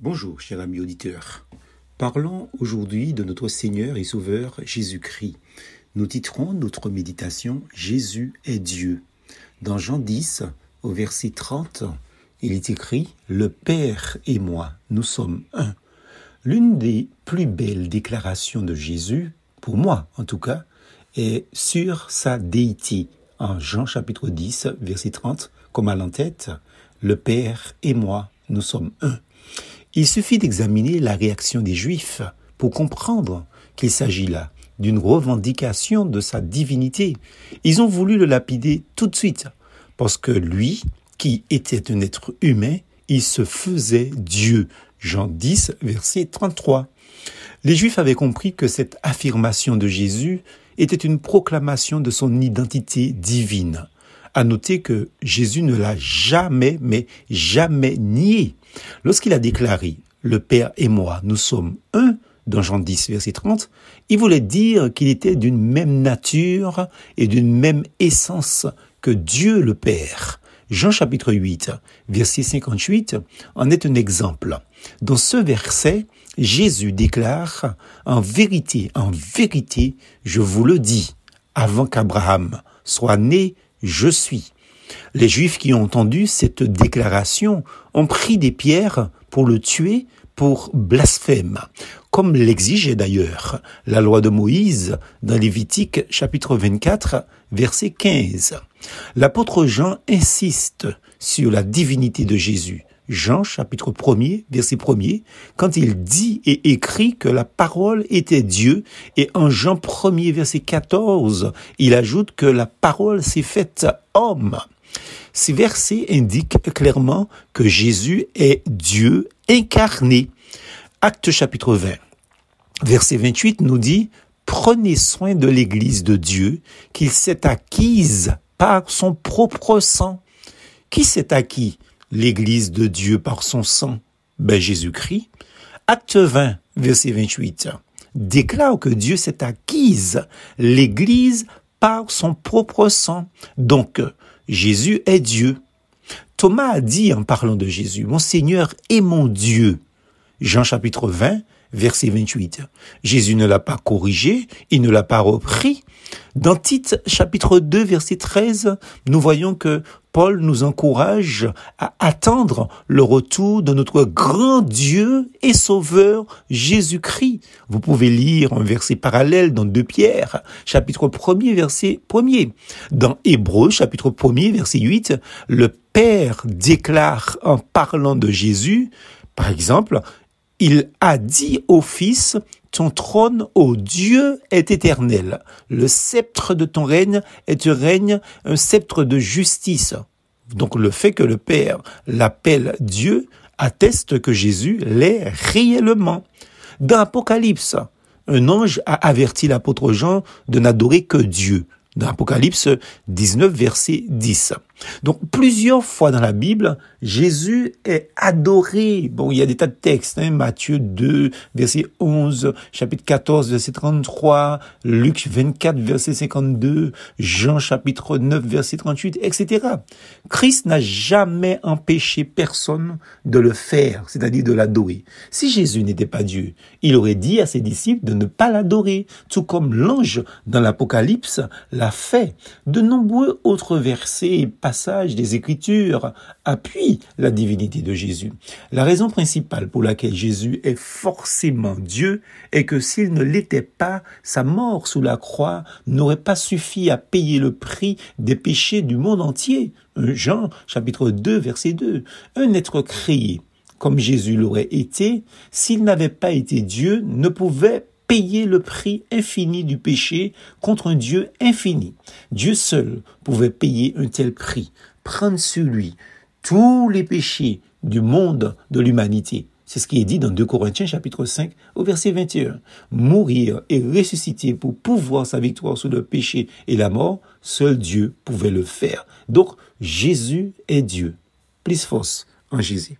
Bonjour, cher ami auditeur. Parlons aujourd'hui de notre Seigneur et Sauveur Jésus-Christ. Nous titrons notre méditation Jésus est Dieu. Dans Jean 10, au verset 30, il est écrit Le Père et moi, nous sommes un. L'une des plus belles déclarations de Jésus, pour moi en tout cas, est sur sa déité. En Jean chapitre 10, verset 30, comme à l'entête, Le Père et moi, nous sommes un. Il suffit d'examiner la réaction des Juifs pour comprendre qu'il s'agit là d'une revendication de sa divinité. Ils ont voulu le lapider tout de suite, parce que lui, qui était un être humain, il se faisait Dieu. Jean 10, verset 33. Les Juifs avaient compris que cette affirmation de Jésus était une proclamation de son identité divine. À noter que Jésus ne l'a jamais, mais jamais nié. Lorsqu'il a déclaré Le Père et moi, nous sommes un, dans Jean 10, verset 30, il voulait dire qu'il était d'une même nature et d'une même essence que Dieu le Père. Jean chapitre 8, verset 58 en est un exemple. Dans ce verset, Jésus déclare En vérité, en vérité, je vous le dis, avant qu'Abraham soit né, je suis. Les Juifs qui ont entendu cette déclaration ont pris des pierres pour le tuer pour blasphème, comme l'exigeait d'ailleurs la loi de Moïse dans Lévitique chapitre 24 verset 15. L'apôtre Jean insiste sur la divinité de Jésus. Jean chapitre 1 verset 1 quand il dit et écrit que la parole était Dieu et en Jean 1 verset 14 il ajoute que la parole s'est faite homme. Ces versets indiquent clairement que Jésus est Dieu incarné. Acte chapitre 20, verset 28 nous dit, Prenez soin de l'Église de Dieu qu'il s'est acquise par son propre sang. Qui s'est acquis? l'Église de Dieu par son sang Ben Jésus-Christ. Acte 20, verset 28 déclare que Dieu s'est acquise l'Église par son propre sang. Donc, Jésus est Dieu. Thomas a dit en parlant de Jésus, Mon Seigneur est mon Dieu. Jean chapitre 20, verset 28. Jésus ne l'a pas corrigé, il ne l'a pas repris. Dans Tite chapitre 2 verset 13, nous voyons que Paul nous encourage à attendre le retour de notre grand Dieu et Sauveur Jésus-Christ. Vous pouvez lire un verset parallèle dans 2 Pierre, chapitre 1 verset 1 Dans Hébreu, chapitre 1 verset 8, le Père déclare en parlant de Jésus, par exemple, il a dit au Fils, ton trône, ô Dieu, est éternel. Le sceptre de ton règne est un règne, un sceptre de justice. Donc le fait que le Père l'appelle Dieu atteste que Jésus l'est réellement. Dans Apocalypse, un ange a averti l'apôtre Jean de n'adorer que Dieu dans Apocalypse 19, verset 10. Donc plusieurs fois dans la Bible, Jésus est adoré. Bon, il y a des tas de textes, hein, Matthieu 2, verset 11, chapitre 14, verset 33, Luc 24, verset 52, Jean chapitre 9, verset 38, etc. Christ n'a jamais empêché personne de le faire, c'est-à-dire de l'adorer. Si Jésus n'était pas Dieu, il aurait dit à ses disciples de ne pas l'adorer, tout comme l'ange dans l'Apocalypse l'a fait. De nombreux autres versets passage des Écritures appuie la divinité de Jésus. La raison principale pour laquelle Jésus est forcément Dieu est que s'il ne l'était pas, sa mort sous la croix n'aurait pas suffi à payer le prix des péchés du monde entier. Jean chapitre 2 verset 2. Un être créé comme Jésus l'aurait été, s'il n'avait pas été Dieu, ne pouvait payer le prix infini du péché contre un Dieu infini. Dieu seul pouvait payer un tel prix, prendre sur lui tous les péchés du monde, de l'humanité. C'est ce qui est dit dans 2 Corinthiens chapitre 5 au verset 21. Mourir et ressusciter pour pouvoir sa victoire sur le péché et la mort, seul Dieu pouvait le faire. Donc Jésus est Dieu. Plus force en Jésus.